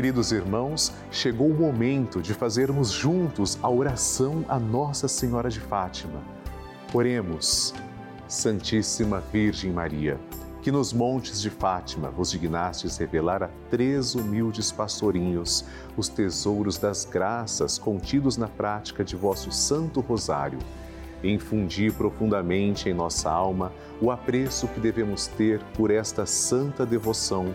Queridos irmãos, chegou o momento de fazermos juntos a oração a Nossa Senhora de Fátima. Oremos, Santíssima Virgem Maria, que nos montes de Fátima vos dignastes revelar a três humildes pastorinhos os tesouros das graças contidos na prática de vosso Santo Rosário. Infundi profundamente em nossa alma o apreço que devemos ter por esta santa devoção,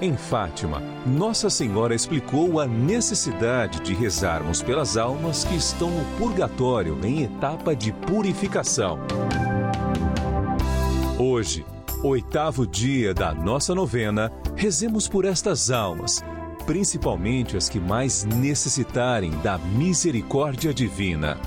Em Fátima, Nossa Senhora explicou a necessidade de rezarmos pelas almas que estão no purgatório em etapa de purificação. Hoje, oitavo dia da nossa novena, rezemos por estas almas principalmente as que mais necessitarem da misericórdia divina.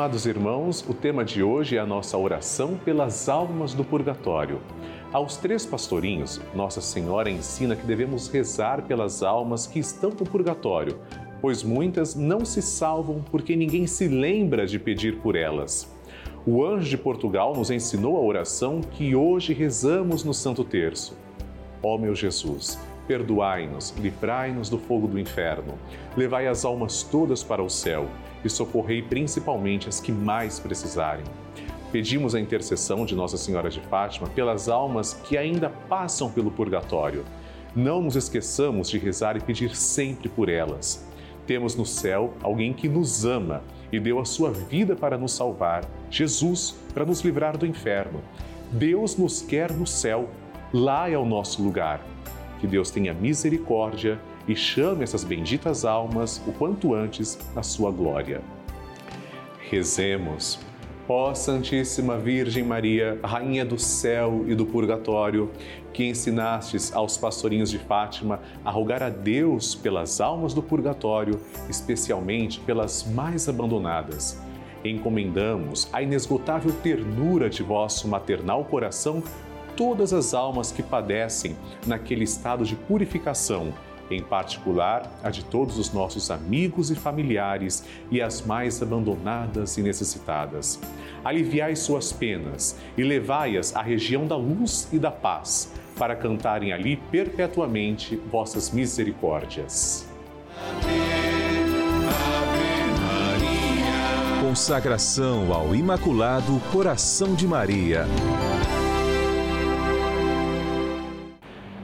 Amados irmãos, o tema de hoje é a nossa oração pelas almas do purgatório. Aos três pastorinhos, Nossa Senhora ensina que devemos rezar pelas almas que estão no purgatório, pois muitas não se salvam porque ninguém se lembra de pedir por elas. O anjo de Portugal nos ensinou a oração que hoje rezamos no Santo Terço. Ó meu Jesus, perdoai-nos, livrai-nos do fogo do inferno, levai as almas todas para o céu e socorrei principalmente as que mais precisarem. Pedimos a intercessão de Nossa Senhora de Fátima pelas almas que ainda passam pelo purgatório. Não nos esqueçamos de rezar e pedir sempre por elas. Temos no céu alguém que nos ama e deu a sua vida para nos salvar, Jesus, para nos livrar do inferno. Deus nos quer no céu, lá é o nosso lugar. Que Deus tenha misericórdia e chame essas benditas almas o quanto antes à sua glória. Rezemos. Ó Santíssima Virgem Maria, Rainha do céu e do purgatório, que ensinastes aos pastorinhos de Fátima a rogar a Deus pelas almas do purgatório, especialmente pelas mais abandonadas. Encomendamos à inesgotável ternura de vosso maternal coração todas as almas que padecem naquele estado de purificação em particular a de todos os nossos amigos e familiares e as mais abandonadas e necessitadas. Aliviai suas penas e levai-as à região da luz e da paz, para cantarem ali perpetuamente vossas misericórdias. Consagração ao Imaculado Coração de Maria.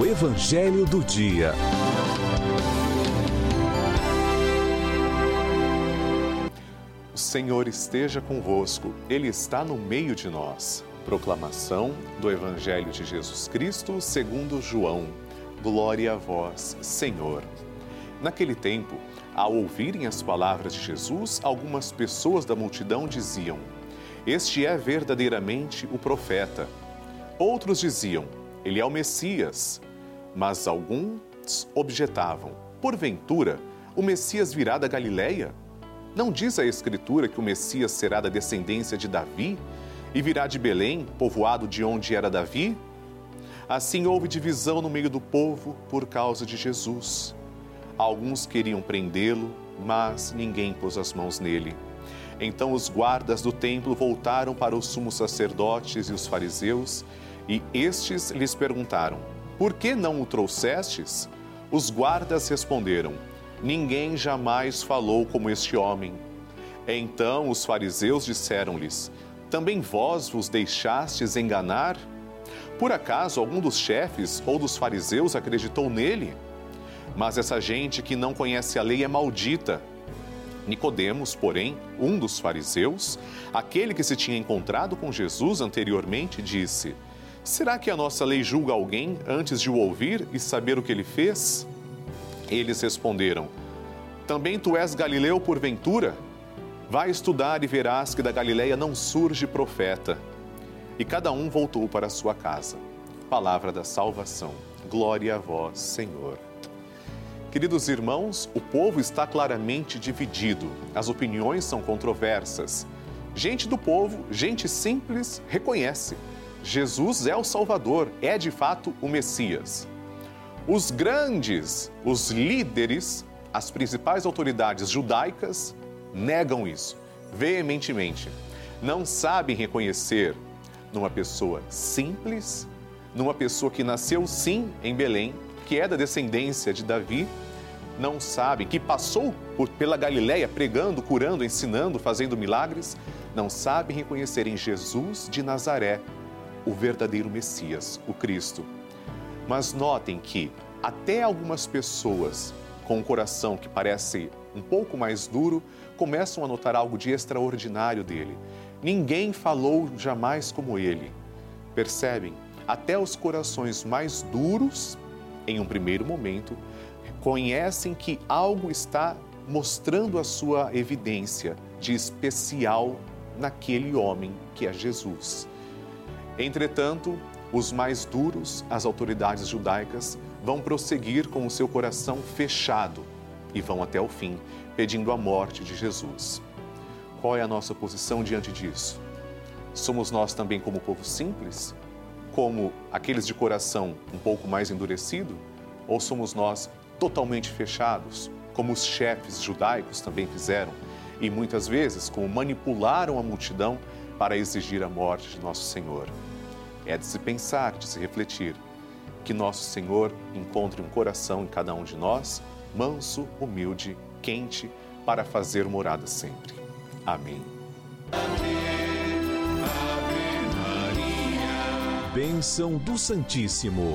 O Evangelho do Dia. O Senhor esteja convosco, Ele está no meio de nós. Proclamação do Evangelho de Jesus Cristo segundo João. Glória a vós, Senhor. Naquele tempo, ao ouvirem as palavras de Jesus, algumas pessoas da multidão diziam: Este é verdadeiramente o profeta. Outros diziam: Ele é o Messias. Mas alguns objetavam: Porventura, o Messias virá da Galileia? Não diz a Escritura que o Messias será da descendência de Davi e virá de Belém, povoado de onde era Davi? Assim houve divisão no meio do povo por causa de Jesus. Alguns queriam prendê-lo, mas ninguém pôs as mãos nele. Então os guardas do templo voltaram para os sumos sacerdotes e os fariseus, e estes lhes perguntaram: Por que não o trouxestes? Os guardas responderam: Ninguém jamais falou como este homem. Então os fariseus disseram-lhes: Também vós vos deixastes enganar? Por acaso algum dos chefes ou dos fariseus acreditou nele? Mas essa gente que não conhece a lei é maldita. Nicodemos, porém, um dos fariseus, aquele que se tinha encontrado com Jesus anteriormente, disse: Será que a nossa lei julga alguém antes de o ouvir e saber o que ele fez? Eles responderam: Também tu és Galileu porventura? Vai estudar e verás que da Galileia não surge profeta. E cada um voltou para sua casa. Palavra da salvação. Glória a vós, Senhor. Queridos irmãos, o povo está claramente dividido, as opiniões são controversas. Gente do povo, gente simples, reconhece: Jesus é o Salvador, é de fato o Messias. Os grandes, os líderes, as principais autoridades judaicas negam isso veementemente. Não sabem reconhecer numa pessoa simples, numa pessoa que nasceu sim em Belém, que é da descendência de Davi, não sabem, que passou por, pela Galiléia pregando, curando, ensinando, fazendo milagres, não sabem reconhecer em Jesus de Nazaré o verdadeiro Messias, o Cristo. Mas notem que até algumas pessoas com um coração que parece um pouco mais duro começam a notar algo de extraordinário dele. Ninguém falou jamais como ele. Percebem? Até os corações mais duros em um primeiro momento, conhecem que algo está mostrando a sua evidência de especial naquele homem que é Jesus. Entretanto, os mais duros, as autoridades judaicas, vão prosseguir com o seu coração fechado e vão até o fim, pedindo a morte de Jesus. Qual é a nossa posição diante disso? Somos nós também como povo simples? como aqueles de coração um pouco mais endurecido? Ou somos nós totalmente fechados, como os chefes judaicos também fizeram e muitas vezes como manipularam a multidão para exigir a morte de nosso Senhor? É de se pensar, de se refletir, que nosso Senhor encontre um coração em cada um de nós, manso, humilde, quente, para fazer morada sempre. Amém. Amém. Bênção do Santíssimo.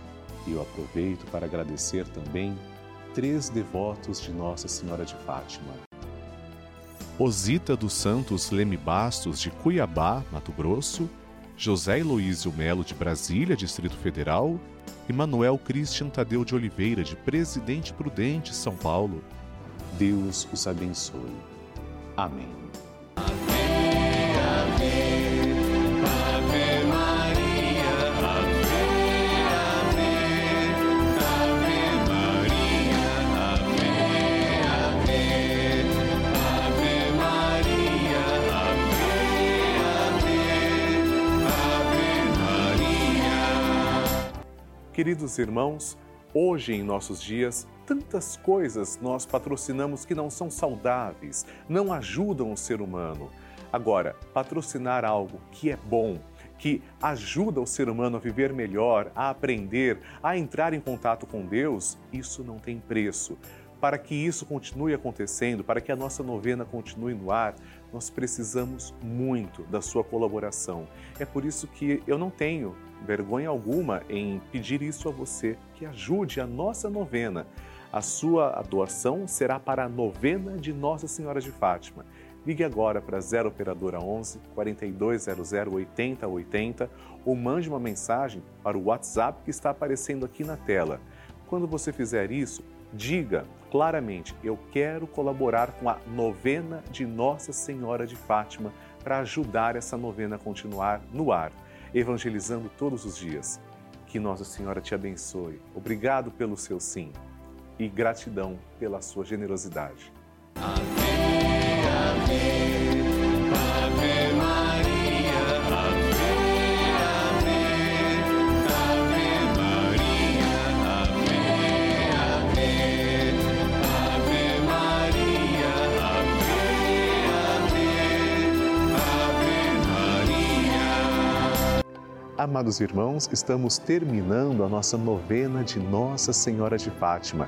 E eu aproveito para agradecer também três devotos de Nossa Senhora de Fátima. Osita dos Santos Leme Bastos, de Cuiabá, Mato Grosso, José Heloísio Melo, de Brasília, Distrito Federal, e Manuel Christian Tadeu de Oliveira, de Presidente Prudente, São Paulo. Deus os abençoe. Amém. Queridos irmãos, hoje em nossos dias, tantas coisas nós patrocinamos que não são saudáveis, não ajudam o ser humano. Agora, patrocinar algo que é bom, que ajuda o ser humano a viver melhor, a aprender, a entrar em contato com Deus, isso não tem preço. Para que isso continue acontecendo, para que a nossa novena continue no ar, nós precisamos muito da sua colaboração. É por isso que eu não tenho vergonha alguma em pedir isso a você, que ajude a nossa novena. A sua doação será para a novena de Nossa Senhora de Fátima. Ligue agora para 0 Operadora 11 4200 8080 ou mande uma mensagem para o WhatsApp que está aparecendo aqui na tela. Quando você fizer isso, diga claramente: Eu quero colaborar com a novena de Nossa Senhora de Fátima para ajudar essa novena a continuar no ar evangelizando todos os dias. Que Nossa Senhora te abençoe. Obrigado pelo seu sim e gratidão pela sua generosidade. Amém, amém. Amados irmãos, estamos terminando a nossa novena de Nossa Senhora de Fátima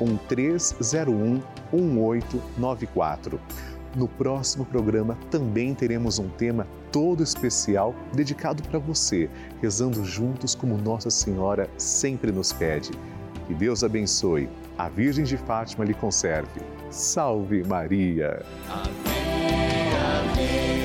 91301 1894. No próximo programa também teremos um tema todo especial dedicado para você, rezando juntos como Nossa Senhora sempre nos pede. Que Deus abençoe, a Virgem de Fátima lhe conserve. Salve Maria! Amém.